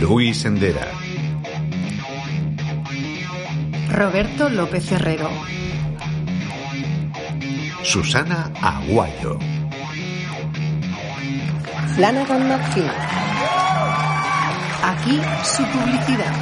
Luis Endera. Roberto López Herrero. Susana Aguayo. Flanagan McPhee. Aquí su publicidad.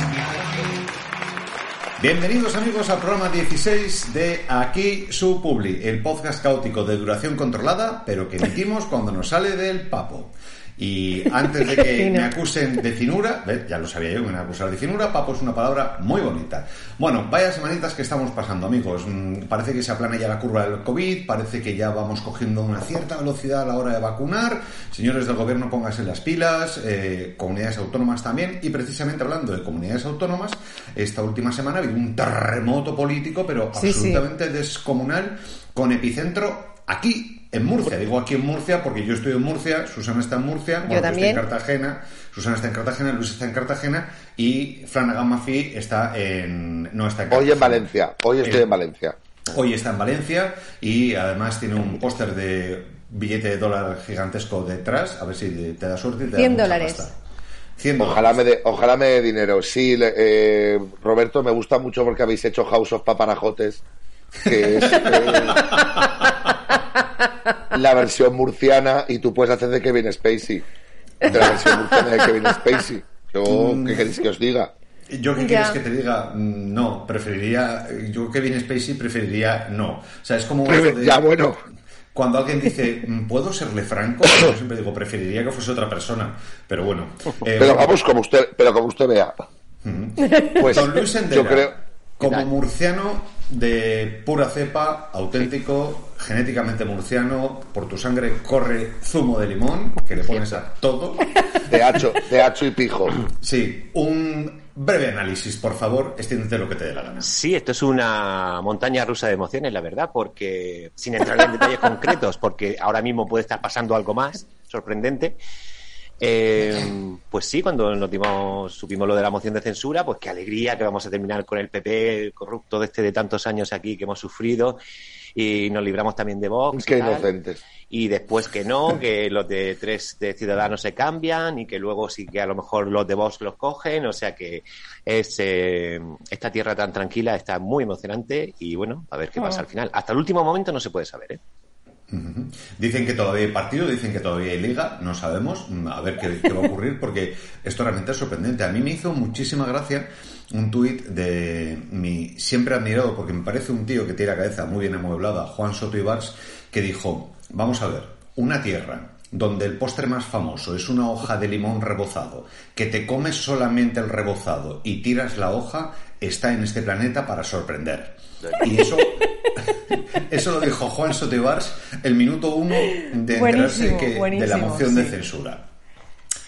Bienvenidos amigos al programa 16 de Aquí su Publi, el podcast caótico de duración controlada, pero que emitimos cuando nos sale del papo. Y antes de que me acusen de finura, ya lo sabía yo que me iban a acusar de finura, papo es una palabra muy bonita. Bueno, vaya semanitas que estamos pasando, amigos. Mm, Parece que se aplana ya la curva del COVID, parece que ya vamos cogiendo una cierta velocidad a la hora de vacunar. Señores del gobierno, pónganse las pilas, eh, comunidades autónomas también. Y precisamente hablando de comunidades autónomas, esta última semana ha habido un terremoto político, pero Sí, sí. absolutamente descomunal, con epicentro aquí en Murcia. Digo aquí en Murcia porque yo estoy en Murcia, Susana está en Murcia, bueno, yo también. estoy en Cartagena, Susana está en Cartagena, Luis está en Cartagena y Flanagan Mafi está en no está en Hoy en. Valencia, hoy estoy Eh, en Valencia. Hoy está en Valencia y además tiene un póster de billete de dólar gigantesco detrás, a ver si te da suerte y te da 100 mucha dólares. pasta. 100 Ojalá me, dé, ojalá me dé dinero. Sí, le- eh, Roberto, me gusta mucho porque habéis hecho House of Paparajotes, que es eh, la versión murciana y tú puedes hacer de Kevin Spacey. De la versión murciana de Kevin Spacey. Yo, Mm. ¿qué queréis que os diga? Yo qué quieres que te diga, Mm, no, preferiría, yo Kevin Spacey preferiría no. O sea, es como eso de- Ya, bueno. Cuando alguien dice, "Mm, ¿puedo serle franco? Yo siempre digo, preferiría que fuese otra persona. Pero bueno. Eh, Pero vamos, como usted, pero como usted vea. Pues Don Luis Endera, yo creo... como murciano de pura cepa, auténtico, genéticamente murciano, por tu sangre corre zumo de limón, que le pones a todo. De hacho, de hacho y pijo. Sí, un breve análisis, por favor, extiéndete lo que te dé la gana. Sí, esto es una montaña rusa de emociones, la verdad, porque sin entrar en detalles concretos, porque ahora mismo puede estar pasando algo más sorprendente. Eh, pues sí, cuando nos dimos, supimos lo de la moción de censura, pues qué alegría que vamos a terminar con el PP corrupto de este de tantos años aquí que hemos sufrido y nos libramos también de Vox. y Qué tal. inocentes. Y después que no, que los de tres de Ciudadanos se cambian y que luego sí que a lo mejor los de Vox los cogen. O sea que es eh, esta tierra tan tranquila está muy emocionante y bueno, a ver qué pasa al final. Hasta el último momento no se puede saber, ¿eh? Dicen que todavía hay partido, dicen que todavía hay liga, no sabemos, a ver qué, qué va a ocurrir, porque esto realmente es sorprendente. A mí me hizo muchísima gracia un tuit de mi siempre admirado, porque me parece un tío que tiene la cabeza muy bien amueblada, Juan Soto Ibars, que dijo, vamos a ver, una tierra donde el postre más famoso es una hoja de limón rebozado, que te comes solamente el rebozado y tiras la hoja, está en este planeta para sorprender. Y eso, eso lo dijo Juan Sotebars el minuto uno de enterarse que, de la moción de censura.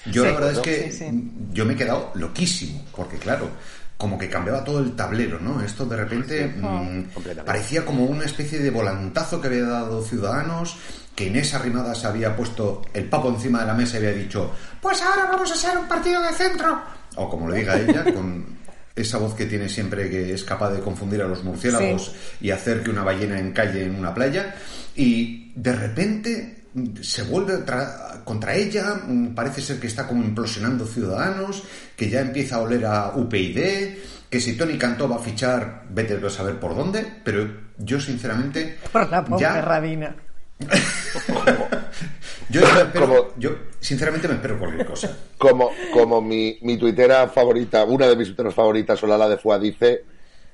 Yo Sí, la verdad es que sí, sí. yo me he quedado loquísimo, porque claro, como que cambiaba todo el tablero, ¿no? Esto de repente mm, parecía como una especie de volantazo que había dado Ciudadanos, que Inés Arrimadas había puesto el papo encima de la mesa y había dicho, pues ahora vamos a ser un partido de centro. O como le diga ella, con esa voz que tiene siempre que es capaz de confundir a los murciélagos y hacer que una ballena encalle en una playa. Y de repente se vuelve tra- contra ella, mm, parece ser que está como implosionando Ciudadanos, que ya empieza a oler a UPyD, que si Tony Cantó va a fichar, vete a saber por dónde, pero yo sinceramente... Por la ya- Ponferradina. yo, espero- Como- yo sinceramente me espero cualquier cosa. como, como mi, mi tuitera favorita, una de mis tuiteras favoritas, Solala de Fua, dice,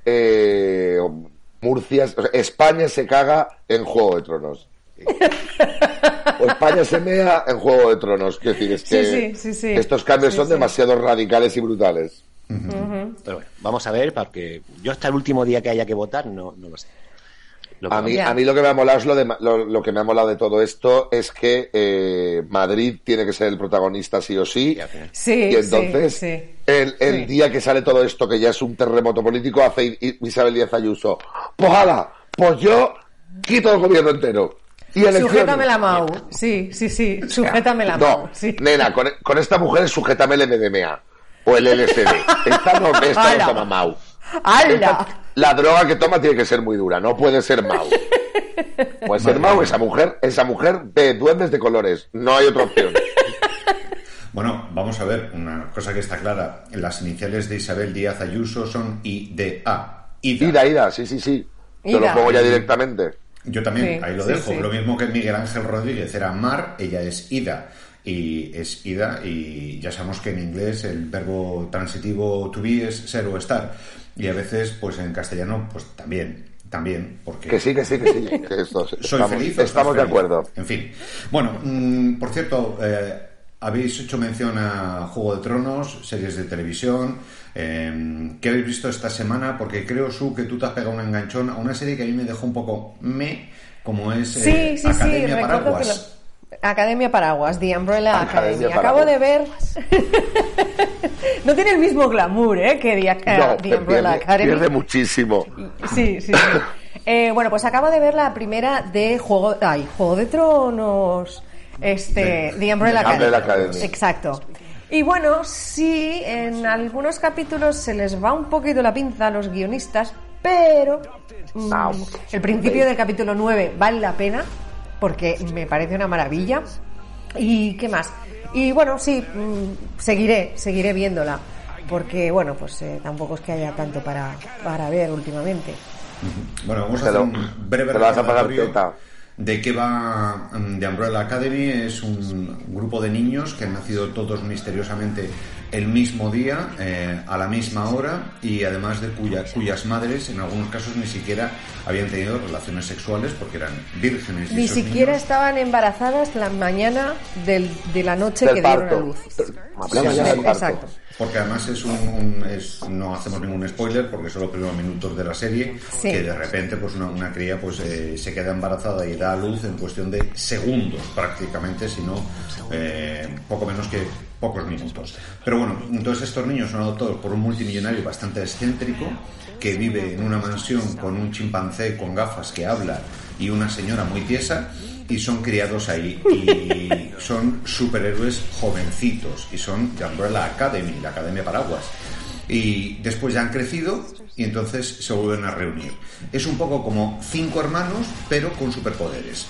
eh, Murcia, o sea, España se caga en Juego de Tronos. O España se mea en Juego de Tronos. Quiero decir, es que sí, sí, sí. estos cambios Sí, son sí. demasiado radicales y brutales. Pero bueno, vamos a ver, porque yo hasta el último día que haya que votar no, no lo sé. A mí, a mí lo que me ha molado es lo, de, lo, lo que me ha molado de todo esto es que eh, Madrid tiene que ser el protagonista sí o sí. Sí, Y entonces, sí, sí. el, el Sí. día que sale todo esto, que ya es un terremoto político, hace Isabel Díaz Ayuso. Pues hala, pues yo quito el gobierno entero. Y. Sujétame la Mau. Sí, sí, sí. Sujétame la Mau. No, Sí. nena, con, con esta mujer sujétame el MDMA o el LSD. Esta no, esta no toma Mau. ¡Hala! La droga que toma tiene que ser muy dura, no puede ser Mau. Puede ser Mau, esa mujer, esa mujer ve duendes de colores, no hay otra opción. Bueno, vamos a ver, una cosa que está clara. Las iniciales de Isabel Díaz Ayuso son IDA. Ida. Ida, ida, sí, sí, sí. Te lo pongo ya directamente. Yo también, Sí, ahí lo sí, dejo. sí. Lo mismo que Miguel Ángel Rodríguez era Mar, ella es Ida. Y es Ida, y ya sabemos que en inglés el verbo transitivo to be es ser o estar. Y a veces, pues en castellano, pues también, también, porque... Que sí, que sí, que sí. Que esto, Soy estamos feliz. estamos de acuerdo. En fin. Bueno, mm, por cierto, eh, habéis hecho mención a Juego de Tronos, series de televisión. eh, ¿Qué habéis visto esta semana? Porque creo, Su, que tú te has pegado un enganchón a una serie que a mí me dejó un poco me, como es eh, Sí, sí, sí. Academia Recuerdo que Paraguas. Academia Paraguas, The Umbrella Academia Academy. Acabo de ver. no tiene el mismo glamour, ¿eh? Que The, eh, No, The Umbrella pierde, Academy. pierde muchísimo. Sí, sí, sí. Eh, bueno, pues acabo de ver la primera de Juego, ay, Juego de Tronos, este, The Umbrella de Academy. Exacto. Y bueno, sí, en algunos capítulos se les va un poquito la pinza a los guionistas, pero mm, Au. el principio del capítulo 9 vale la pena porque me parece una maravilla. ¿Y qué más? Y bueno, sí, mm, seguiré, seguiré viéndola. Porque, bueno, pues eh, tampoco es que haya tanto para, para ver últimamente. Bueno, vamos a Te hacer lo- un breve recordatorio. De qué va The Umbrella Academy. Es un grupo de niños que han nacido todos misteriosamente el mismo día, eh, a la misma hora, y además de cuya- cuyas madres, en algunos casos, ni siquiera habían tenido relaciones sexuales porque eran vírgenes. y Ni siquiera niños- estaban embarazadas la mañana del- de la noche Del que dieron a luz. La mañana del parto. Exacto. Porque además es un, es- no hacemos ningún spoiler porque son los primeros minutos de la serie Sí. que de repente pues una, una cría pues eh, se queda embarazada y da a luz en cuestión de segundos prácticamente, sino eh, poco menos que pocos minutos. Pero bueno, entonces estos niños son adoptados por un multimillonario bastante excéntrico que vive en una mansión con un chimpancé con gafas que habla y una señora muy tiesa y son criados ahí y son superhéroes jovencitos y son The Umbrella Academy, la Academia Paraguas. Y después ya han crecido y entonces se vuelven a reunir. Es un poco como cinco hermanos, pero con superpoderes.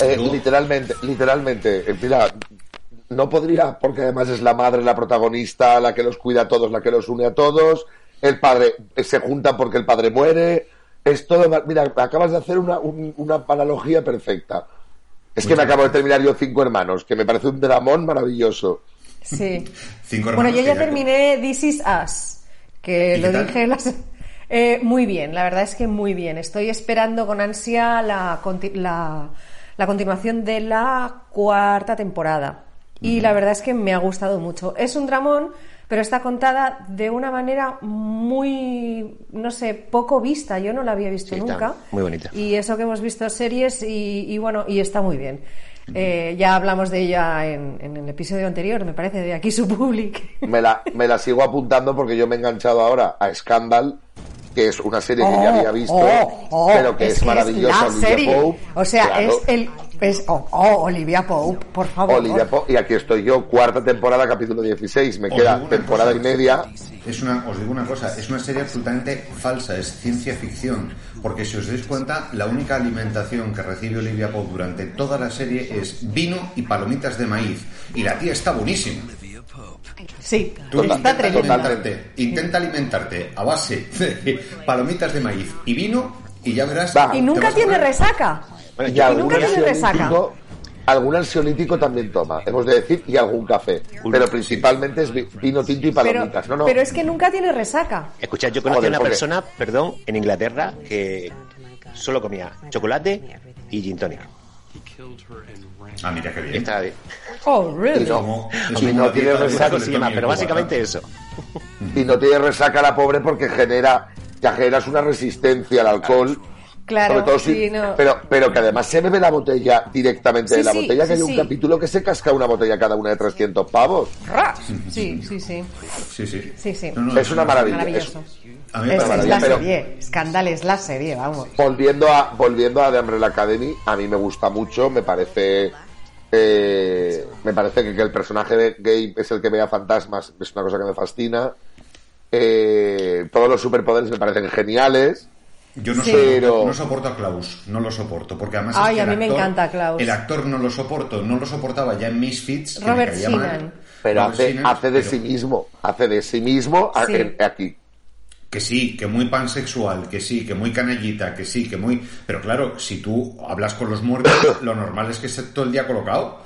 Eh, literalmente, literalmente, eh, mira, no podría, porque además es la madre la protagonista, la que los cuida a todos, la que los une a todos, el padre eh, se junta porque el padre muere, es todo, mira, acabas de hacer una, un- una analogía perfecta. Es que me acabo de terminar yo Cinco Hermanos, que me parece un dramón maravilloso. Sí. Cinco Bueno, hermanos yo que ya terminé This Is Us, que ¿Y lo dije las... Eh, muy bien, la verdad es que muy bien. Estoy esperando con ansia la, conti- la, la continuación de la cuarta temporada. Y la verdad es que me ha gustado mucho. Es un dramón, pero está contada de una manera muy, no sé, poco vista. Yo no la había visto Sí, nunca. muy bonita. Y eso que hemos visto series y, y bueno, y está muy bien. Eh, ya hablamos de ella en, en el episodio anterior, me parece, de aquí su public. Me la, me la sigo apuntando porque yo me he enganchado ahora a Scandal, que es una serie que ya había visto, Oh, oh, pero que es, maravillosa. la Olivia serie. Pope, o sea, claro. es el. Es, oh, oh, Olivia Pope, por favor. Olivia Pope, y aquí estoy yo, cuarta temporada, capítulo 16. Me Os queda temporada cosa. y media. Es una, os digo una cosa, es una serie absolutamente falsa, es ciencia ficción, porque si os dais cuenta, la única alimentación que recibe Olivia Pope durante toda la serie es vino y palomitas de maíz, y la tía está buenísima. Sí, está alimentarte, intenta alimentarte a base de palomitas de maíz y vino, y ya verás. Va. Y nunca tiene resaca. Bueno, Y algún nunca tiene resaca. ansiolítico, algún ansiolítico también toma, hemos de decir, y algún café. Pero principalmente es vi- vino tinto y Pero, palomitas. no, no. pero es que nunca tiene resaca. Escuchad, yo conocí a una persona, perdón, en Inglaterra que solo comía chocolate y gin tonic. Ah, mira qué bien. Está bien. Oh, Y really? no, y no tiene resaca, Tony pero básicamente eso. y no tiene resaca la pobre porque genera, ya generas una resistencia al alcohol Claro, Sobre todo sí, si- no. pero, pero que además se bebe la botella directamente Sí, de la sí, botella, que sí, hay un sí. capítulo que se casca una botella cada una de 300 pavos. Sí, sí, sí. Sí, sí. Sí, sí. No, no, Es una maravilla. Maravilloso. A mí me Es, la pero- serie. Scandal es la serie, vamos. Volviendo a, volviendo a The Umbrella Academy, a mí me gusta mucho, me parece. eh, me parece que, que el personaje de Gabe es el que vea fantasmas, es una cosa que me fascina. Eh, todos los superpoderes me parecen geniales. Yo no, Sí. soporto, no soporto a Klaus, no lo soporto, porque además Ay, es que a el mí me actor- encanta Klaus. El actor no lo soporto, no lo soportaba ya en Misfits, que Robert me caía mal. Sheenan. Pero Robert hace, hace de pero- sí mismo, hace de sí mismo Sí. aquí. Que sí, que muy pansexual, que sí, que muy canallita, que sí, que muy... Pero claro, si tú hablas con los muertos, lo normal es que esté todo el día colocado.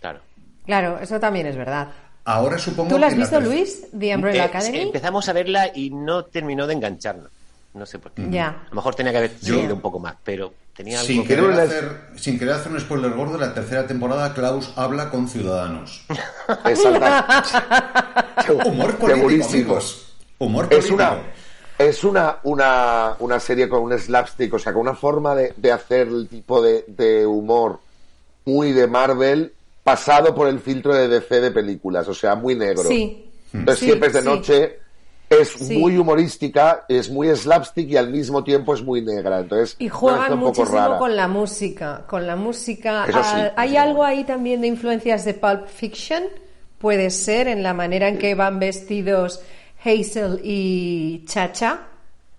Claro. Claro, eso también es verdad. Ahora supongo ¿Tú lo has que la visto, Luis? The Umbrella Eh, Academy. empezamos a verla y no terminó de engancharnos. No sé por qué. Ya. A lo mejor tenía que haber seguido un poco más, pero tenía algo Sin que- querer, las- hacer, sin querer hacer un spoiler gordo, la tercera temporada Klaus habla con ciudadanos. Exacto. Humor político, amigos. Humor Es político. una, es una, una, una serie con un slapstick, o sea, con una forma de, de hacer el tipo de, de humor muy de Marvel, pasado por el filtro de DC de películas, o sea, muy negro. Sí. Entonces Sí, siempre es de sí. noche, es Sí. muy humorística, es muy slapstick y al mismo tiempo es muy negra. Entonces, Y juegan un poco muchísimo con la música, con la música. Ah, ¿Hay algo ahí también de influencias de Pulp Fiction? Puede ser en la manera en que van vestidos Hazel y Chacha.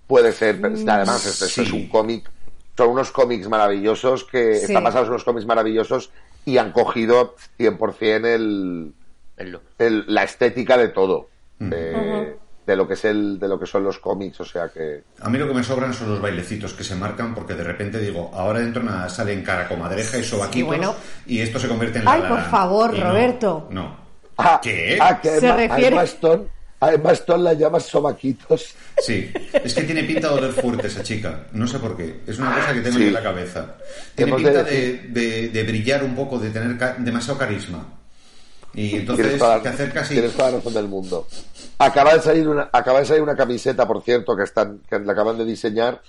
Puede ser, pero que además esto, esto sí. es un cómic, son unos cómics maravillosos que Sí. están basados en unos cómics maravillosos y han cogido 100% el, el la estética de todo, Mm. de, de lo que es el, de lo que son los cómics, o sea que A mí lo que me sobran son los bailecitos que se marcan porque de repente digo, ahora dentro de nada salen cara comadreja y sobaquitos bueno. y esto se convierte en la Ay, La por favor, Y no, Roberto. No. ah, ¿Qué? ah, que Se refiere- a Emma Stone, a Emma Stone la llamas sobaquitos. Sí, es que tiene pinta de oler fuerte esa chica. No sé por qué. Es una cosa que tengo Sí. en la cabeza. Tiene Hemos pinta de, decir- de- de brillar un poco, de tener ca- demasiado carisma. Y entonces Tienes toda, te acercas y... tienes toda la razón del mundo. Acaba de salir una, acaba de salir una camiseta, por cierto, que están, que la acaban de diseñar,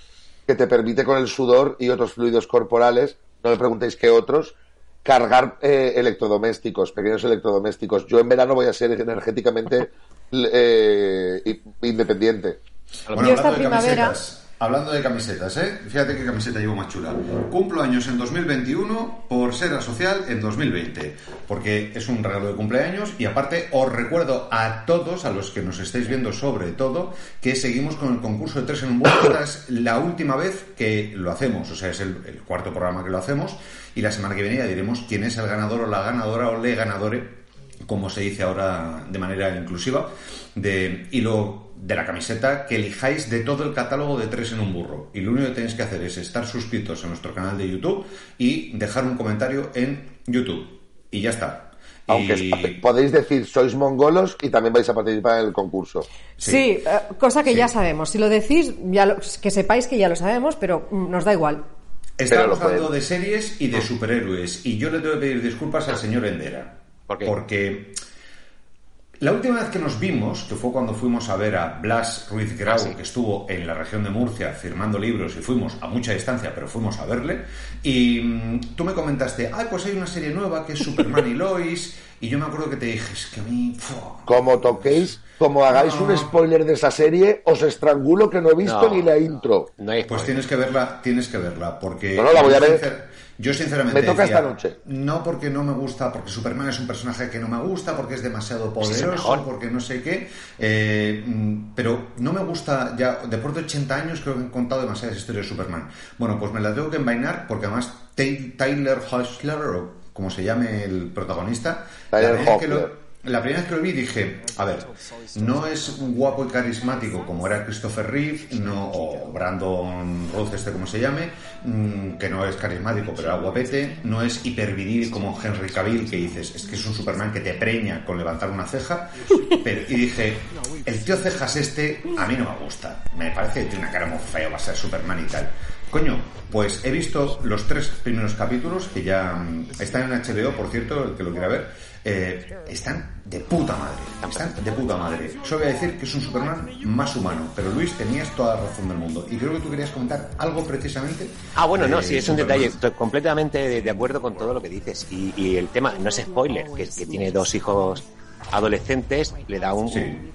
que te permite con el sudor y otros fluidos corporales, no me preguntéis qué otros, cargar eh, electrodomésticos, pequeños electrodomésticos. Yo en verano voy a ser energéticamente eh, independiente. Bueno, esta hablando de primavera- camisetas, hablando de camisetas, ¿eh? Fíjate qué camiseta llevo más chula. Cumplo años en 2021 por ser asocial en 2020, porque es un regalo de cumpleaños y aparte os recuerdo a todos, a los que nos estáis viendo sobre todo, que seguimos con el concurso de tres en un bus. Esta es la última vez que lo hacemos, o sea, es el, el cuarto programa que lo hacemos y la semana que viene ya diremos quién es el ganador o la ganadora o le ganadore como se dice ahora de manera inclusiva, de hilo de la camiseta que elijáis de todo el catálogo de tres en un burro. Y lo único que tenéis que hacer es estar suscritos a nuestro canal de YouTube y dejar un comentario en YouTube. Y ya está. Aunque Y- podéis decir sois mongolos y también vais a participar en el concurso. Sí, eh, cosa que Sí. ya sabemos. Si lo decís, ya lo- que sepáis que ya lo sabemos, pero mm, nos da igual. Estamos hablando de series y de superhéroes. Y yo le tengo que pedir disculpas al señor Endera. ¿Por qué? Porque la última vez que nos vimos, que fue cuando fuimos a ver a Blas Ruiz Grau, Ah, sí. que estuvo en la región de Murcia firmando libros y fuimos a mucha distancia, pero fuimos a verle, y mm, tú me comentaste, ay, pues hay una serie nueva que es Superman y Lois, y yo me acuerdo que te dije, es que a mí... Como toquéis, como hagáis un spoiler de esa serie, os estrangulo que no he visto No. ni la intro. No hay Pues tienes que verla, tienes que verla, porque... No, no, la voy a ver. Yo sinceramente Me toca decía, esta noche. No porque no me gusta, porque Superman es un personaje que no me gusta, porque es demasiado poderoso, porque no sé qué, eh, mm, pero no me gusta ya, después de 80 años creo que he contado demasiadas historias de Superman. Bueno, pues me la tengo que envainar porque además Tyler Hoechlin, o como se llame el protagonista, Tyler la vez que lo-. La primera vez que lo vi dije, a ver, no es guapo y carismático como era Christopher Reeve, no, o Brandon Routh, este como se llame, mm, que no es carismático pero era guapete, no es hiperviril como Henry Cavill, que dices, es que es un Superman que te preña con levantar una ceja, pero, y dije, el tío cejas este a mí no me gusta, me parece que tiene una cara muy fea, va a ser Superman y tal. Coño, pues he visto los tres primeros capítulos que ya mm, están en HBO, por cierto, el que lo quiera ver. Eh, están de puta madre. Están de puta madre. Solo voy a decir que es un Superman más humano. Pero Luis, tenías toda la razón del mundo. Y creo que tú querías comentar algo precisamente. Ah, bueno, no, sí, es un detalle. Estoy completamente de, de acuerdo con todo lo que dices. Y, y el tema, no es spoiler, que, que tiene dos hijos adolescentes, le da un, Sí. un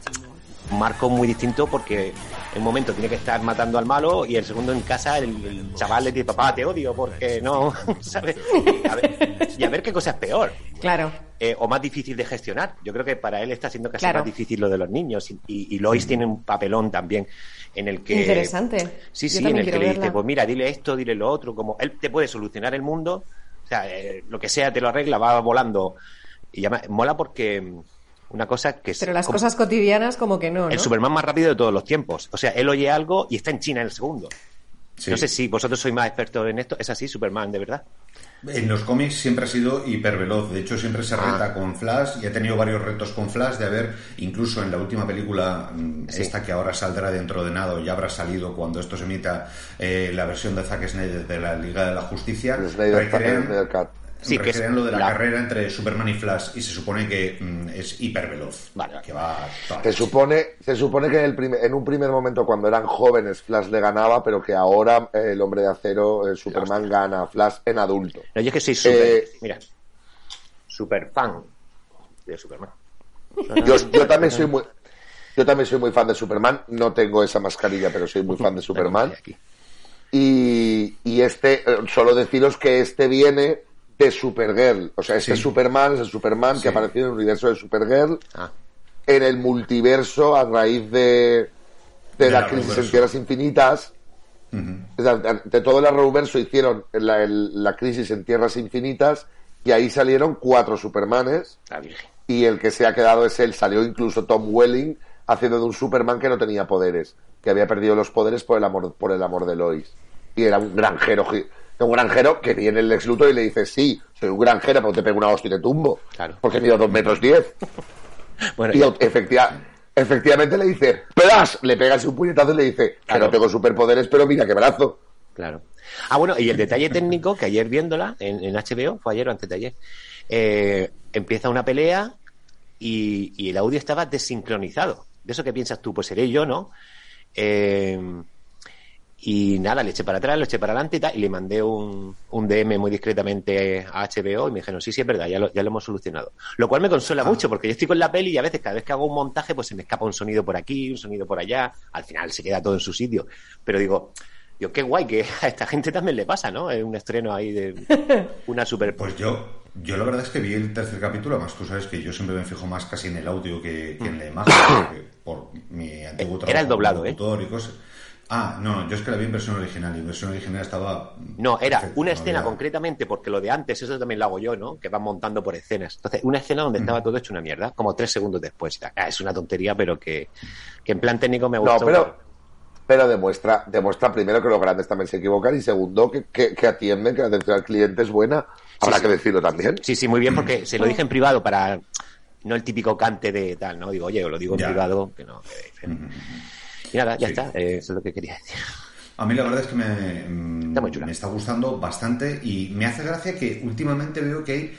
marco muy distinto porque en un momento tiene que estar matando al malo y el segundo en casa el, el chaval le dice, papá, te odio porque no, ¿sabes? Y a ver, y a ver qué cosa es peor. Claro. eh, o más difícil de gestionar. Yo creo que para él está siendo casi Claro. más difícil lo de los niños. Y, Lois tiene un papelón también en el que... Interesante. Sí, sí, en el que le dice, verla. pues mira, dile esto, dile lo otro, como él te puede solucionar el mundo, o sea, eh, lo que sea te lo arregla, va volando. Y además, mola porque mm, una cosa que es Pero las como cosas cotidianas como que no, ¿no? el Superman más rápido de todos los tiempos. O sea, él oye algo y está en China en el segundo. Sí. No sé si vosotros sois más expertos en esto. ¿Es así, Superman, de verdad? En los cómics siempre ha sido hiperveloz. De hecho, siempre se Ah. reta con Flash y ha tenido varios retos con Flash de haber, incluso en la última película, mm, Sí. esta que ahora saldrá dentro de nada, o ya habrá salido cuando esto se emita, eh, la versión de Zack Snyder de la Liga de la Justicia, El Snyder, recrean- Snyder Cut. Sí, que es lo de la, la- carrera entre Superman y Flash y se supone que mm, es hiperveloz. Vale. Que va Se supone, se supone que en, el primer- en un primer momento cuando eran jóvenes Flash le ganaba, pero que ahora eh, el hombre de acero, eh, Superman, gana a Flash en adulto. No, yo es que soy súper, Eh, mira, super fan de Superman. Yo, yo también soy muy, yo también soy muy fan de Superman. No tengo esa mascarilla, pero soy muy fan de Superman. Y, y este, solo deciros que este viene de Supergirl. O sea, este Sí. Superman es el Superman Sí. que apareció en el universo de Supergirl, Ah, en el multiverso a raíz de, de, De la la crisis en. Tierras Infinitas. Ujú. O sea, De todo el Arrowverso hicieron la, el- la crisis en Tierras Infinitas y ahí salieron cuatro Supermanes la Virgen. y el que se ha quedado es él. Salió incluso Tom Welling haciendo de un Superman que no tenía poderes, que había perdido los poderes por el amor, por el amor de Lois. Y era un granjero, un granjero que viene el Luthor y le dice, sí, soy un granjero, pero te pego una hostia y te tumbo. Claro. Porque mido dos metros diez. Bueno, Y ya- au- efectiva- efectivamente le dice, ¡plas! Le pega un puñetazo y le dice, que no tengo superpoderes, pero mira qué brazo. Claro. Ah, bueno, y el detalle técnico, que ayer viéndola en, en HBO, fue ayer o antes de ayer, eh, empieza una pelea y, y el audio estaba desincronizado. De eso que piensas tú, pues seré yo, ¿no? Eh, y nada, le eché para atrás, lo eché para adelante y tal, y le mandé un, un DM muy discretamente a HBO y me dijeron, sí, sí, es verdad, ya lo, ya lo hemos solucionado. Lo cual me consuela mucho, porque yo estoy con la peli y a veces, cada vez que hago un montaje, pues se me escapa un sonido por aquí, un sonido por allá, al final se queda todo en su sitio. Pero digo, digo, qué guay que a esta gente también le pasa, ¿no? Es un estreno ahí de una super... Pues yo, yo la verdad es que vi el tercer capítulo, además tú sabes que yo siempre me fijo más casi en el audio que, que en la imagen, porque por mi antiguo trabajo Era el doblado, ¿eh? y cosas. Ah, no, yo es que la vi en versión original y en versión original estaba... No, era perfecto, una no escena había- concretamente, porque lo de antes, eso también lo hago yo, ¿no? Que van montando por escenas. Entonces, una escena donde estaba todo hecho una mierda, como tres segundos después. Ah, es una tontería, pero que, que en plan técnico me No, gustó. pero, pero demuestra, demuestra primero que los grandes también se equivocan y segundo que, que, que atienden, que la atención al cliente es buena. Habrá sí. que decirlo también. Sí, sí, muy bien, porque se lo dije en privado para no el típico cante de tal, ¿no? Digo, oye, lo digo en Ya. privado, que no. que- Y nada, ya Sí. está, eh, eso es lo que quería decir. A mí la verdad es que me, mm, Está muy chula. me está gustando bastante y me hace gracia que últimamente veo que hay,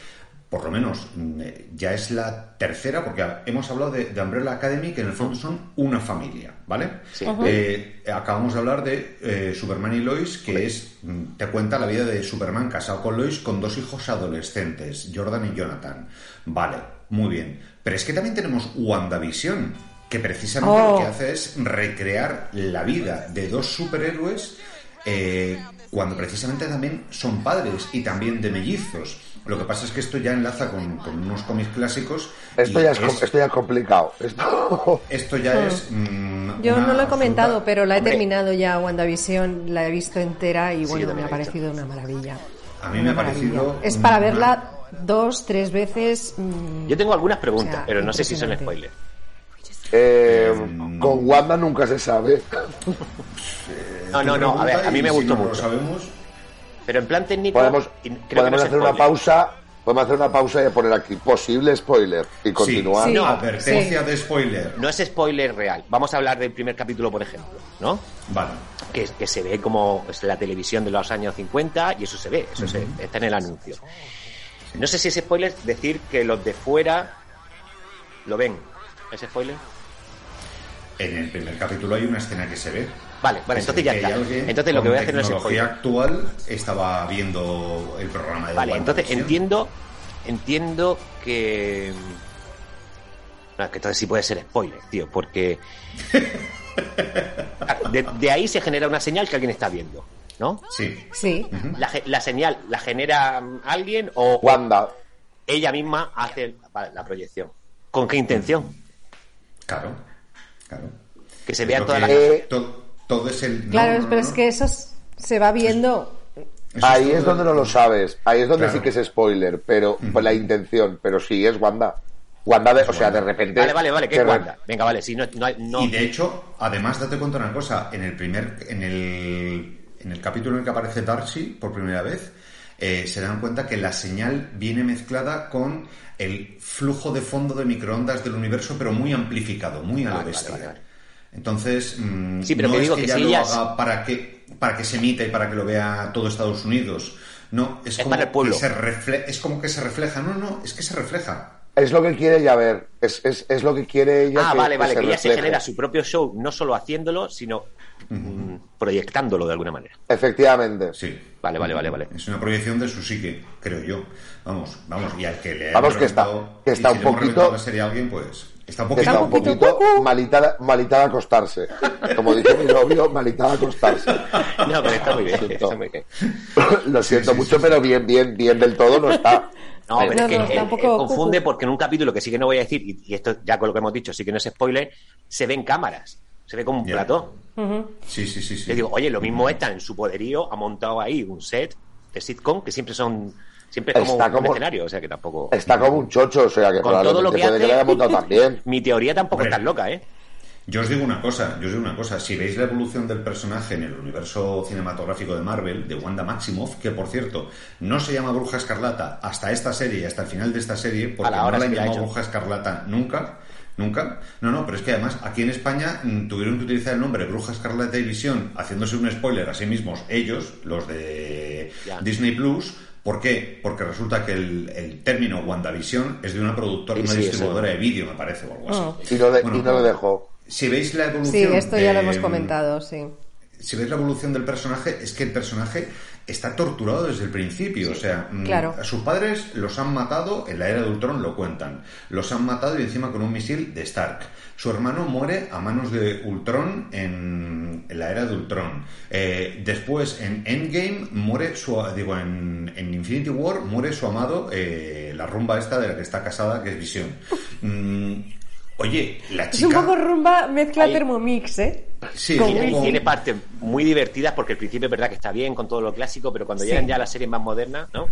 por lo menos, mm, eh, ya es la tercera, porque hemos hablado de, de Umbrella Academy, que en el fondo son una familia, ¿vale? Sí. Eh, acabamos de hablar de eh, Superman y Lois, que es, mm, te cuenta la vida de Superman casado con Lois con dos hijos adolescentes, Jordan y Jonathan. Vale, muy bien. Pero es que también tenemos WandaVision, que precisamente Oh. lo que hace es recrear la vida de dos superhéroes eh, cuando precisamente también son padres y también de mellizos. Lo que pasa es que esto ya enlaza con, con unos cómics clásicos. Esto ya es, esto ya es complicado. Esto... esto ya es. mm, Yo no lo he comentado, pero la he Hombre. terminado ya WandaVision, la he visto entera y Sí, bueno, me ha parecido una maravilla. A mí Una me ha parecido Es para una- verla dos, tres veces. mm, Yo tengo algunas preguntas, O sea, pero no sé si son spoilers. Eh, con Wanda nunca se sabe. No, no, no, a ver, a mí me gustó no lo mucho. sabemos. Pero en plan técnico, Podemos, creo que no hacer una pausa Podemos hacer una pausa y poner aquí posible spoiler y continuar. Sí. No, Sí. advertencia de spoiler. No es spoiler real. Vamos a hablar del primer capítulo, por ejemplo, ¿no? Vale. Que, que se ve como es la televisión de los años 50 y eso se ve, eso se, está en el anuncio. No sé si es spoiler decir que los de fuera lo ven. ¿Es spoiler? En el primer capítulo hay una escena que se ve. Vale, vale, Es entonces ya está. Entonces lo que voy a hacer no es tecnología spoiler. actual estaba viendo el programa de Vale, entonces entiendo, entiendo que. No, que entonces sí puede ser spoiler, tío, porque. De, de ahí se genera una señal que alguien está viendo, ¿no? Sí. Sí. La, señal la genera mm, alguien o Wanda. ella misma hace la proyección. ¿Con qué intención? Claro. Claro. Que se Es vean lo todas que- las Eh, to- todo es el. Claro, no, pero no, es que eso es- se va viendo. Eso Ahí todo es donde no lo sabes. Ahí es donde Claro. sí que es spoiler, pero pues, la intención. Pero sí es Wanda. Wanda, de, o sea, de repente. Vale, vale, vale, ¿qué de es re- Wanda? Venga, vale, si no, no, Y de hecho, además, date cuenta de una cosa. En el primer. En el, en el capítulo en el que aparece Darcy por primera vez, eh, se dan cuenta que la señal viene mezclada con el flujo de fondo de microondas del universo, pero muy amplificado, muy a lo Vale, bestia. vale, vale, Entonces, mm, Sí, pero no que es digo que que ya si lo ellas- haga para que, para que se emita y para que lo vea todo Estados Unidos. No, es, Es como para el pueblo. que se refle- es como que se refleja. No, no, es que se refleja. Es lo que quiere ella ver. Es, es, es lo que quiere ella. Ah, que, vale, vale, que ella se genera su propio show, no solo haciéndolo, sino mm, proyectándolo de alguna manera. Efectivamente. Sí. Vale, vale, vale, vale. Es una proyección de su psique, creo yo. Vamos, vamos, y al que le Vamos, que está- que está un poquito- reventado la serie a alguien, pues está un poquito. está un poquito poquito cucú. malita, malita de acostarse. Como dice mi novio, malita de acostarse. No, pero está muy bien, Siento. está muy bien. Lo siento sí, mucho, sí, pero bien, bien, bien del todo no está. No, pero No, es que no, eh, tampoco eh, confunde cucu. porque en un capítulo que sí que no voy a decir, y, y esto ya con lo que hemos dicho, sí que no es spoiler, se ven cámaras, se ve como un Ya. plató. Sí, sí, sí. sí. Le digo, oye, lo mismo está en su poderío, ha montado ahí un set de sitcom que siempre son, siempre como, Está un como- escenario, o sea que tampoco. Está como un chocho, o sea que Con todo lo que puede que haya hace, montado también. mi teoría tampoco es tan loca, ¿eh? Yo os digo una cosa, yo os digo una cosa. Si veis la evolución del personaje en el universo cinematográfico de Marvel, de Wanda Maximoff, que por cierto no se llama Bruja Escarlata hasta esta serie y hasta el final de esta serie, porque ahora no la la ha llamado. Bruja Escarlata nunca. Nunca. No, no, pero es que además aquí en España mm, tuvieron que utilizar el nombre Bruja Escarlata y Visión, haciéndose un spoiler a sí mismos, ellos, los de Ya. Disney Plus. ¿Por qué? Porque resulta que el, el término WandaVision es de una productora, Sí, una sí, distribuidora de vídeo, me parece, o algo así. Y no, de- Bueno, y no lo dejó. si veis la Sí, evolución. esto ya lo hemos comentado, sí. Si veis la evolución del personaje, es que el personaje está torturado desde el principio. o sea, mm, claro. a sus padres los han matado, en la era de Ultron lo cuentan. Los han matado y encima con un misil de Stark. Su hermano muere a manos de Ultron en, en la era de Ultron. Eh, después, en Endgame, muere su. Digo, en, en Infinity War, muere su amado, eh, la rumba esta de la que está casada, que es Visión. Mm, oye, la Es chica. un poco rumba mezcla Ahí. Thermomix, ¿eh? Sí, es Tiene, tiene partes muy divertidas porque al principio es verdad que está bien con todo lo clásico, pero cuando Sí. llegan ya a las series más modernas, ¿no?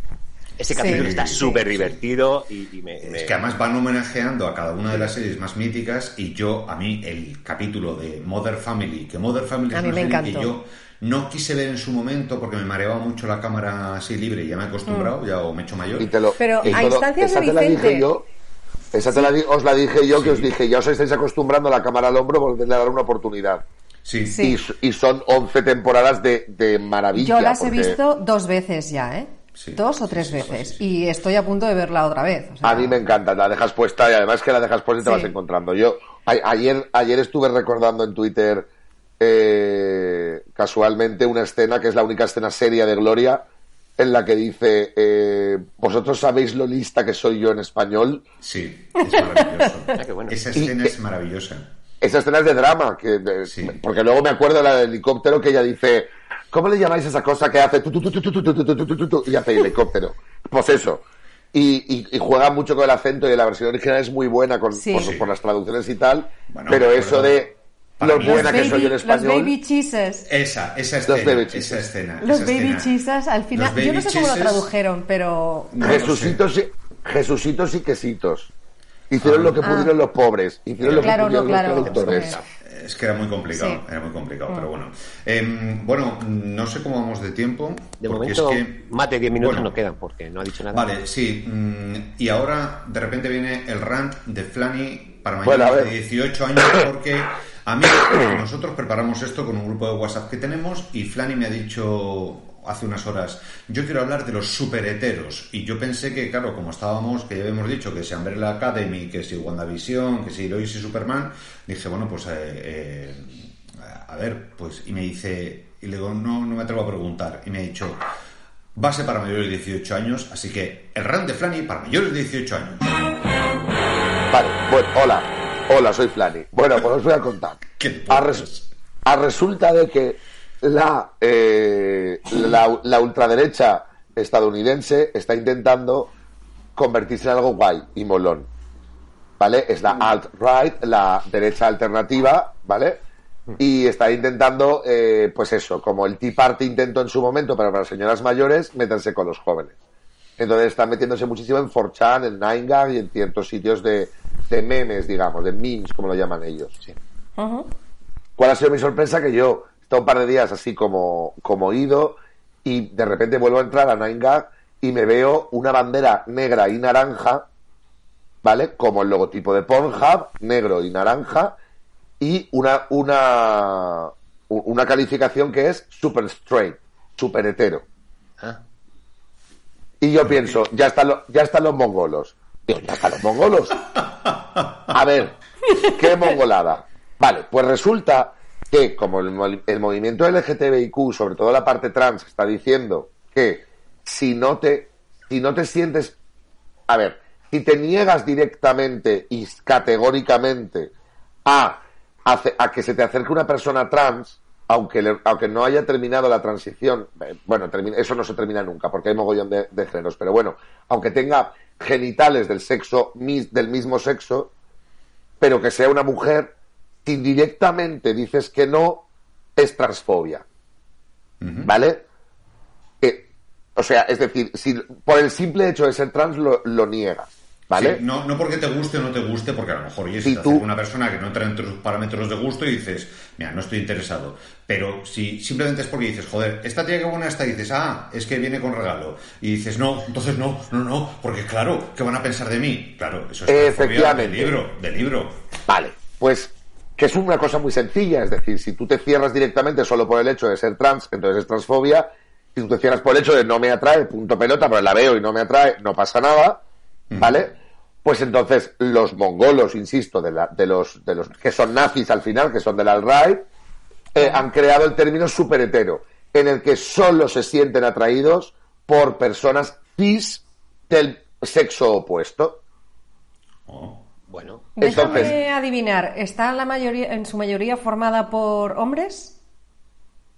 Ese Sí. capítulo está súper sí. divertido y, y me, Es que además van homenajeando a cada una de las series más míticas y yo, a mí, el capítulo de Mother Family, que Mother Family A es mí una me serie que encantó. yo no quise ver en su momento porque me mareaba mucho la cámara así libre y ya me he acostumbrado, ya o me he hecho mayor. Y te lo- Pero y a todo- instancias de Vicente. dije yo. Esa te la os la dije yo, que os dije, ya os estáis acostumbrando a la cámara al hombro, volverle a dar una oportunidad. Sí, Sí. Y, son 11 temporadas de, de maravilla. Yo las he visto dos veces ya, ¿eh? Sí. Dos o tres Sí, sí, sí, veces. sí, sí. Y estoy a punto de verla otra vez. o sea, A mí me encanta, la dejas puesta y además que la dejas puesta y te Sí. vas encontrando. Yo a- ayer, ayer estuve recordando en Twitter eh, casualmente una escena que es la única escena seria de Gloria en la que dice, eh, vosotros sabéis lo lista que soy yo en español. Sí, es maravilloso. Esa escena es maravillosa. Esa escena es de drama, porque luego me acuerdo de la del helicóptero que ella dice, ¿cómo le llamáis esa cosa que hace y hace helicóptero? Pues eso. Y, juega mucho con el acento y la versión original es muy buena con, por, las traducciones y tal, pero eso de lo mí- buena los que soy baby, en los español. baby cheeses. Esa, esa Los escena, baby esa cheeses. escena. Los esa baby cheeses al final. Los Yo no baby sé cómo lo tradujeron, pero. No. Jesucitos, y, Jesucitos y quesitos. Hicieron Ah. lo que pudieron los pobres. Hicieron lo que Claro, no, pudieron claro, los traductores. es que era muy complicado, Sí. era muy complicado, Mm. pero bueno. Em, bueno, no sé cómo vamos de tiempo. De porque momento, es que... más de 10 minutos Bueno, no quedan porque no ha dicho nada. Vale, sí. mm, y ahora de repente viene el rant de Flanny para Bueno, mayores a de ver. 18 años porque a mí nosotros preparamos esto con un grupo de WhatsApp que tenemos y Flanny me ha dicho hace unas horas, yo quiero hablar de los superheteros y yo pensé que, claro, como estábamos, que ya habíamos dicho que si Umbrella Academy, que si WandaVision, que si Lois y Superman, dije, bueno, pues eh, eh, a ver, pues, y me dice, y le digo, no, no me atrevo a preguntar, y me ha dicho, base para mayores de 18 años, así que el rant de Flanny para mayores de 18 años. Vale, bueno, hola. Hola, soy Flani. Bueno, pues os voy a contar. ¿Qué A, res- a resulta de que la, eh, la, la ultraderecha estadounidense está intentando convertirse en algo guay y molón. ¿Vale? Es la alt-right, la derecha alternativa, ¿vale? Y está intentando, eh, pues eso, como el Tea Party intentó en su momento, pero para señoras mayores, meterse con los jóvenes. Entonces están metiéndose muchísimo en 4chan, en 9gag y en ciertos sitios de, de memes, digamos, de memes, como lo llaman ellos. ¿Cuál ha sido mi sorpresa? Que yo he estado un par de días así como, como ido y de repente vuelvo a entrar a 9gag y me veo una bandera negra y naranja, ¿vale? Como el logotipo de Pornhub, negro y naranja, y una, una, una calificación que es super straight, super hetero. Ah, Y yo pienso, ya están, ya están los mongolos. Digo, ya están los mongolos. A ver, qué mongolada. Vale, pues resulta que como el, el movimiento LGTBIQ, sobre todo la parte trans, está diciendo que si no te, si no te sientes, a ver, si te niegas directamente y categóricamente a, ace- a que se te acerque una persona trans, aunque, le- aunque no haya terminado la transición, eh, bueno, termina- eso no se termina nunca, porque hay mogollón de, de géneros, pero bueno, aunque tenga genitales del sexo del mismo sexo, pero que sea una mujer, si directamente dices que no, es transfobia. ¿Vale? Eh, o sea, es decir, si por el simple hecho de ser trans lo, lo niegas. ¿Vale? Sí, no, no porque te guste o no te guste, porque a lo mejor oye, si tú- una persona que no entra entre tus parámetros de gusto y dices, mira, no estoy interesado. Pero si simplemente es porque dices, joder, esta tía que buena está, y dices, ah, es que viene con regalo. Y dices, no, entonces no, no, no, porque claro, ¿qué van a pensar de mí? Claro, eso es transfobia Efectivamente. del libro, del libro. Vale, pues que es una cosa muy sencilla, es decir, si tú te cierras directamente solo por el hecho de ser trans, entonces es transfobia, si tú te cierras por el hecho de no me atrae, punto pelota, pero la veo y no me atrae, no pasa nada, ¿vale? Pues entonces los mongolos, insisto, de, la- de los, de los que son nazis al final, que son del alt-right, eh, han creado el término superhetero, en el que solo se sienten atraídos por personas cis del sexo opuesto. Oh. bueno. Déjame Entonces- adivinar, ¿está la mayoría, en su mayoría formada por hombres?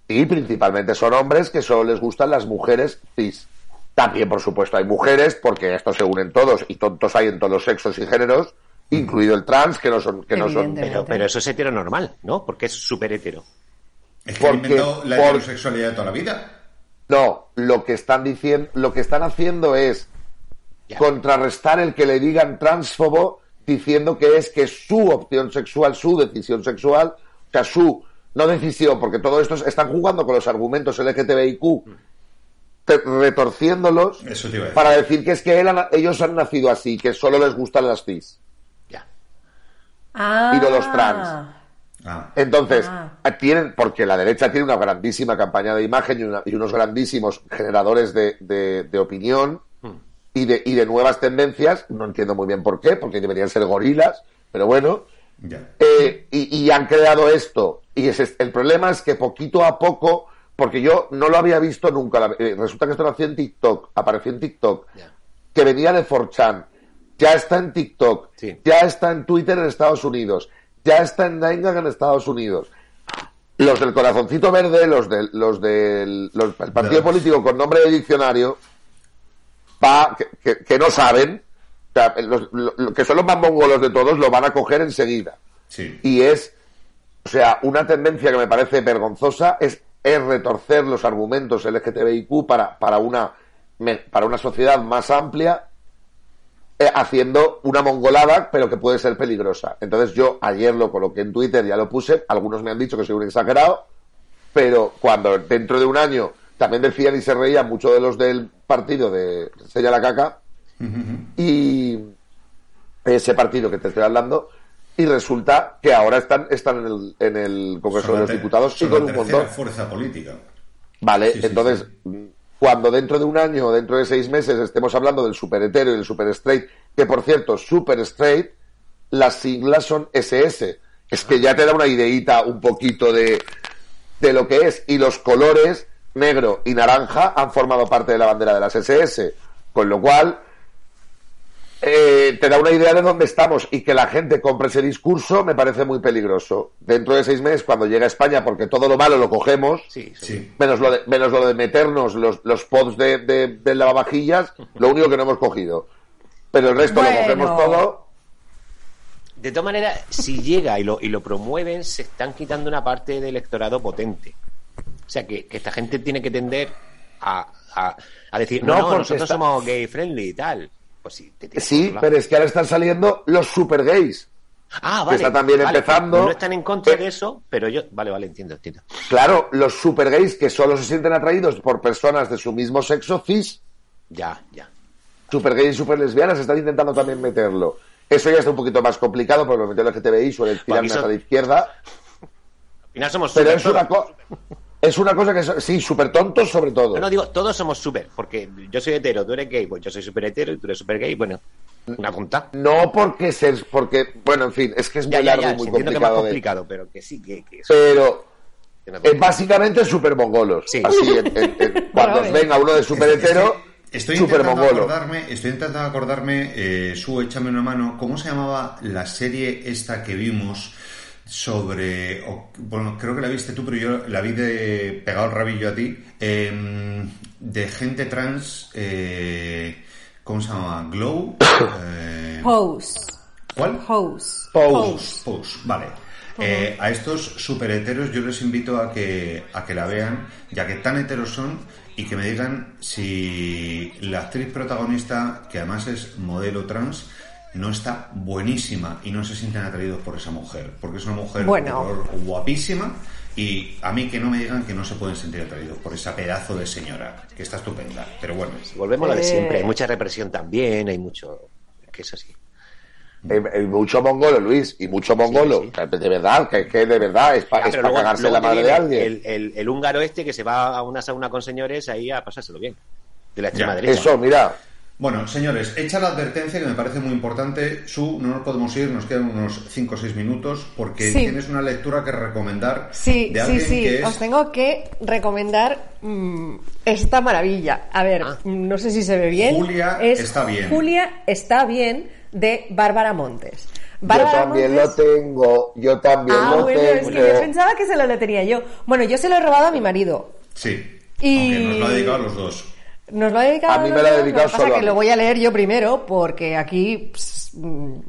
Y principalmente son hombres que solo les gustan las mujeres cis. También, por supuesto, hay mujeres, porque esto se unen todos, y tontos hay en todos los sexos y géneros, incluido el trans, que no son, que no son. Pero, pero eso es heteronormal, ¿no? Porque es súper hetero. Es que Porque- la por- heterosexualidad de toda la vida. No, lo que están diciendo, lo que están haciendo es Ya. contrarrestar el que le digan transfobo diciendo que es que su opción sexual, su decisión sexual, o sea, su no decisión, porque todo esto es- están jugando con los argumentos LGTBIQ, te- retorciéndolos Eso te iba a decir. para decir que es que él ha- ellos han nacido así, que solo les gustan las cis. Ya. Ah. Y no los trans. Ah, Entonces, Ah. tienen, porque la derecha tiene una grandísima campaña de imagen y, una- y unos grandísimos generadores de, de- de opinión y, de, y de nuevas tendencias, no entiendo muy bien por qué, porque deberían ser gorilas, pero bueno, ya. eh, y, y han creado esto. Y ese- el problema es que poquito a poco, porque yo no lo había visto nunca, eh, resulta que esto nació en TikTok, apareció en TikTok, que venía de 4chan, ya está en TikTok, Sí. ya está en Twitter en Estados Unidos, ya está en Nine en Estados Unidos. Los del corazoncito verde, los del, los del los- el partido político con nombre de diccionario, pa- que, que- que no saben, o sea, los- lo- lo- que son los más mongolos de todos, lo van a coger enseguida. Sí. Y es, o sea, una tendencia que me parece vergonzosa es, es retorcer los argumentos LGTBIQ para, para, una, para una sociedad más amplia eh, haciendo una mongolada, pero que puede ser peligrosa. Entonces yo ayer lo coloqué en Twitter, ya lo puse, algunos me han dicho que soy un exagerado, pero cuando dentro de un año también decían y se reían mucho de los del partido de Sella la Caca, y ese partido que te estoy hablando, y resulta que ahora están, están en, el, en el Congreso Son de los Diputados y con un montón. fuerza política. Vale, Sí, sí, entonces, sí. cuando dentro de un año o dentro de seis meses estemos hablando del super hetero y del super straight, que por cierto, super straight, las siglas son SS. Es que ya te da una ideita un poquito de, de lo que es. Y los colores negro y naranja han formado parte de la bandera de las SS. Con lo cual, eh, te da una idea de dónde estamos y que la gente compre ese discurso me parece muy peligroso. Dentro de seis meses, cuando llegue a España, porque todo lo malo lo cogemos, Sí, sí. Menos lo de, menos lo de meternos los, los pods de, de, de lavavajillas, lo único que no hemos cogido. Pero el resto Bueno. lo cogemos todo. De todas maneras, si llega y lo, y lo promueven, se están quitando una parte del electorado potente. O sea, que, que esta gente tiene que tender a, a, a decir, no, No, no, porque nosotros está- somos gay friendly y tal. Pues sí, te lado. pero es que ahora están saliendo los super gays. Ah, que vale. está también vale, empezando. No están en contra Eh, de eso, pero yo. Vale, vale, entiendo, entiendo. Claro, los super gays que solo se sienten atraídos por personas de su mismo sexo cis, Ya, ya. super gays y super lesbianas, están intentando también meterlo. Eso ya está un poquito más complicado porque lo metió el LGTBI, suele tirar más son- a la izquierda. Al final somos Pero súper es una, todos. Es una cosa que, sí, súper tontos sobre todo. No, no, digo, todos somos súper, porque yo soy hetero, tú eres gay, pues yo soy súper hetero y tú eres súper gay, bueno, una punta. No porque ser, porque, bueno, en fin, es que es muy Ya, largo ya, y muy entiendo que es más complicado. de- complicado, pero que sí, que, que pero que no- es básicamente super mongolos. Sí. Así, en- en- en- cuando os venga uno de super hetero, Estoy super intentando mongolo. acordarme, estoy intentando acordarme, eh, Su, échame una mano, ¿cómo se llamaba la serie esta que vimos sobre, o- bueno, creo que la viste tú, pero yo la vi de pegado el rabillo a ti, em, de gente trans, eh, ¿cómo se llama? Glow, eh, Pose. ¿cuál? Pose. Pose. Pose, vale. Eh, a estos super heteros yo les invito a que, a que la vean, ya que tan heteros son, y que me digan si la actriz protagonista, que además es modelo trans, no está buenísima y no se sienten atraídos por esa mujer, porque es una mujer Bueno. guapísima y a mí que no me digan que no se pueden sentir atraídos por esa pedazo de señora, que está estupenda, pero bueno. Volvemos a lo de Eh. siempre, hay mucha represión también, hay mucho... que eso sí. eh, eh, mucho mongolo, Luis, y mucho mongolo. sí. Que De verdad, que, que de verdad es, pa- Ah, es para luego- cagarse luego la madre de alguien. El, el- el húngaro este que se va a una sauna con señores ahí a pasárselo bien. De la extrema Ya, derecha. Eso, mira, Bueno, señores, hecha la advertencia que me parece muy importante. Su, no nos podemos ir, nos quedan unos 5 o 6 minutos porque Sí. tienes una lectura que recomendar Sí, de sí, alguien sí. que es... Os tengo que recomendar mm, esta maravilla. A ver, Ah. no sé si se ve bien. Julia Es está bien. Julia está bien de Bárbara Montes. yo Bárbara también Montes- lo tengo, yo también Ah, lo bueno, tengo. es que yo pensaba que se lo tenía yo. Bueno, yo se lo he robado a mi marido. Sí, Y- aunque nos lo ha dedicado a los dos. Nos lo ha dedicado A mí me lo ha dedicado que pasa solo a que lo voy a leer yo primero porque aquí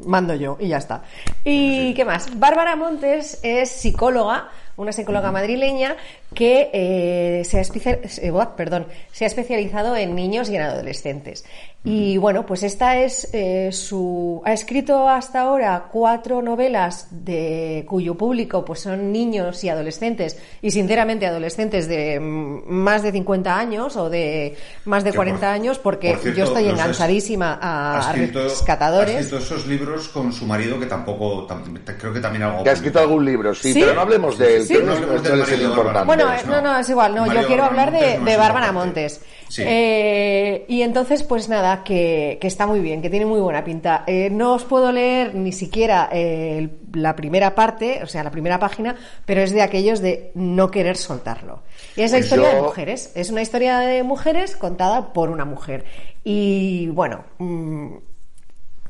mando yo y ya está. ¿Y qué más? Bárbara Montes es psicóloga, una psicóloga madrileña que eh, se, ha eh, perdón, se ha especializado en niños y en adolescentes. Y bueno, pues esta es eh, su... Ha escrito hasta ahora cuatro novelas de cuyo público pues son niños y adolescentes y sinceramente adolescentes de mm, más de 50 años o de más de Que 40 por- años porque por cierto, yo estoy enganchadísima a, Ha a escrito- Ha rescatadores. escrito esos libros con su marido que tampoco, tam- creo que también algo... Que ha escrito algún libro, sí, ¿Sí? pero no hablemos de él, Sí. No no, es- el importante. Bueno, no, no, es igual, no, Mario yo quiero Bárbara hablar de, Montes de Bárbara. Montes. Sí. Eh, y entonces, pues nada, que, que está muy bien, que tiene muy buena pinta. Eh, no os puedo leer ni siquiera eh, la primera parte, o sea, la primera página, pero es de aquellos de no querer soltarlo. Y es la historia de mujeres, es una historia de mujeres contada por una mujer. Y bueno, mm,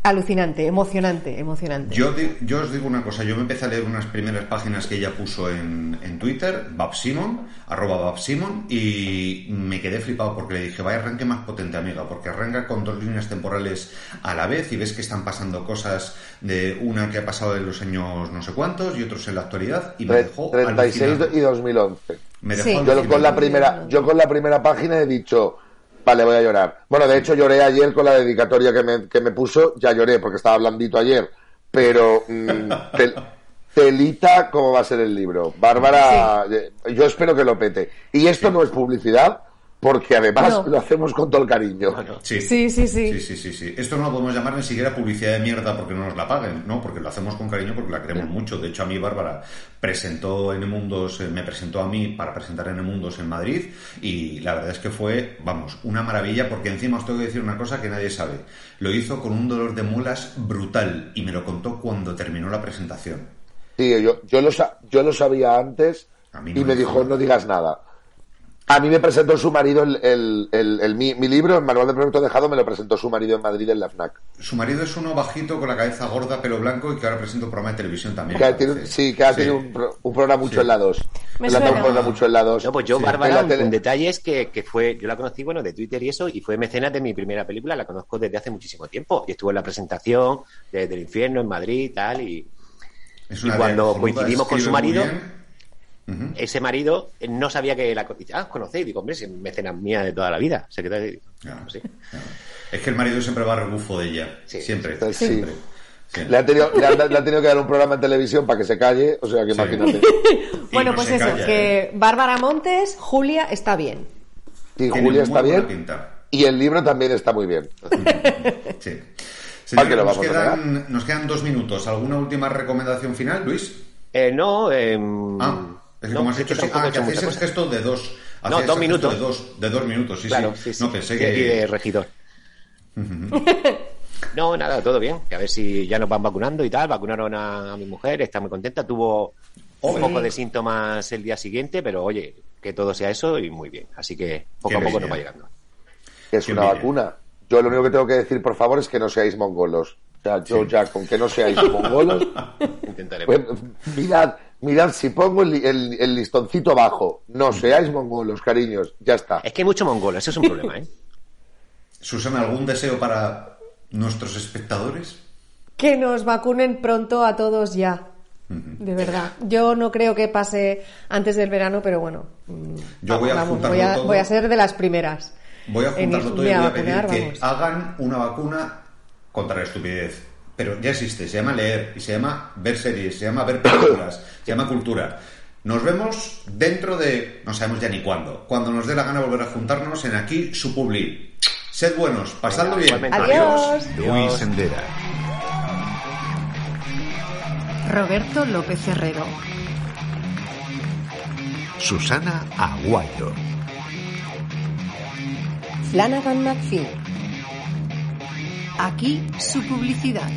alucinante, emocionante, emocionante. Yo, yo os digo una cosa, yo me empecé a leer unas primeras páginas que ella puso en, en Twitter, Babsimon, arroba Babsimon, y me quedé flipado porque le dije, vaya arranque más potente, amiga, porque arranca con dos líneas temporales a la vez y ves que están pasando cosas de una que ha pasado en los años no sé cuántos y otros en la actualidad, y me dejó 36 alucinado. y 2011. Me dejó Sí. Yo con la primera, yo con la primera página he dicho, Vale, voy a llorar. Bueno, de hecho lloré ayer con la dedicatoria que me, que me puso, ya lloré porque estaba blandito ayer, pero mm, tel- telita cómo va a ser el libro. Bárbara, eh, yo espero que lo pete. Y esto no es publicidad, porque además No. lo hacemos con todo el cariño. Sí. Sí, sí, sí. Sí, sí, sí, sí. Esto no lo podemos llamar ni siquiera publicidad de mierda porque no nos la paguen, ¿no? Porque lo hacemos con cariño porque la queremos mucho. De hecho, a mí Bárbara presentó en Mundos, me presentó a mí para presentar en Mundos en Madrid y la verdad es que fue, vamos, una maravilla porque encima os tengo que decir una cosa que nadie sabe. Lo hizo con un dolor de muelas brutal y me lo contó cuando terminó la presentación. Sí, yo, yo, lo, sa- yo lo sabía antes A mí no y me dijo. no digas nada. A mí me presentó su marido, el, el- el- el- mi, mi libro, el manual de proyecto dejado, me lo presentó su marido en Madrid en la FNAC. Su marido es uno bajito con la cabeza gorda, pelo blanco y que ahora presenta un programa de televisión también. Que tiene- sí, que ha tenido un, pro- un programa mucho Sí. en la 2. Me suena. un programa mucho en la 2. No, pues yo, Sí. Bárbara, un, tele- un detalle es que, que fue, yo la conocí, bueno, de Twitter y eso, y fue mecenas de mi primera película, la conozco desde hace muchísimo tiempo, y estuvo en la presentación de- del infierno en Madrid y tal, y Es Y cuando coincidimos con su marido, bien. Ese marido no sabía que la... Ah, conocéis, digo, hombre, es mecenas mía de toda la vida, secretaria, Claro, sé. claro. Es que el marido siempre va a rebufo de ella. Sí, siempre. sí. siempre. Sí. Le ha, tenido, le, han, le han tenido que dar un programa en televisión para que se calle, o sea que Sí. imagínate. Bueno, no pues eso, calla, que ¿eh? Bárbara Montes, Julia está bien. Y Tiene Julia está bien pinta. y el libro también está muy bien. Sí. ¿Para qué Señores, lo nos, vamos a quedan, nos quedan dos minutos. ¿Alguna última recomendación final, Luis? Eh, no, eh, Ah, es que no, como has sí, tampoco ah, que hacéis el gesto de dos. No, dos minutos. De dos, de dos minutos, sí, Claro, sí. No pensé Y que. de regidor. no, nada, todo bien. Que a ver si ya nos van vacunando y tal. Vacunaron a, a mi mujer, está muy contenta. Tuvo un poco de síntomas el día siguiente, pero oye, que todo sea eso y muy bien. Así que poco Qué a poco nos va llegando. Que es Qué una vacuna. Yo lo único que tengo que decir, por favor, es que no seáis mongolos. O sea, yo ya con que no seáis mongolos, Intentaremos. pues, mirad, mirad, si pongo el, li- el- el listoncito bajo, no seáis mongolos, cariños, ya está. Es que hay mucho mongolo, eso es un problema, ¿eh? Susana, ¿algún deseo para nuestros espectadores? Que nos vacunen pronto a todos ya. De verdad. Yo no creo que pase antes del verano, pero bueno. mm, Yo voy a vamos, voy a, todo. voy a ser de las primeras. Voy a juntarlo todo y voy a a pedir que vamos. hagan una vacuna contra la estupidez. Pero ya existe, se llama leer, y se llama ver series, se llama ver películas, se llama cultura. Nos vemos dentro de, no sabemos ya ni cuándo, cuando nos dé la gana volver a juntarnos en aquí su publi. Sed buenos, pasadlo bien. Adiós. Luis Sendera. Roberto López Herrero. Susana Aguayo. Flanagan McPhee. Aquí su publicidad.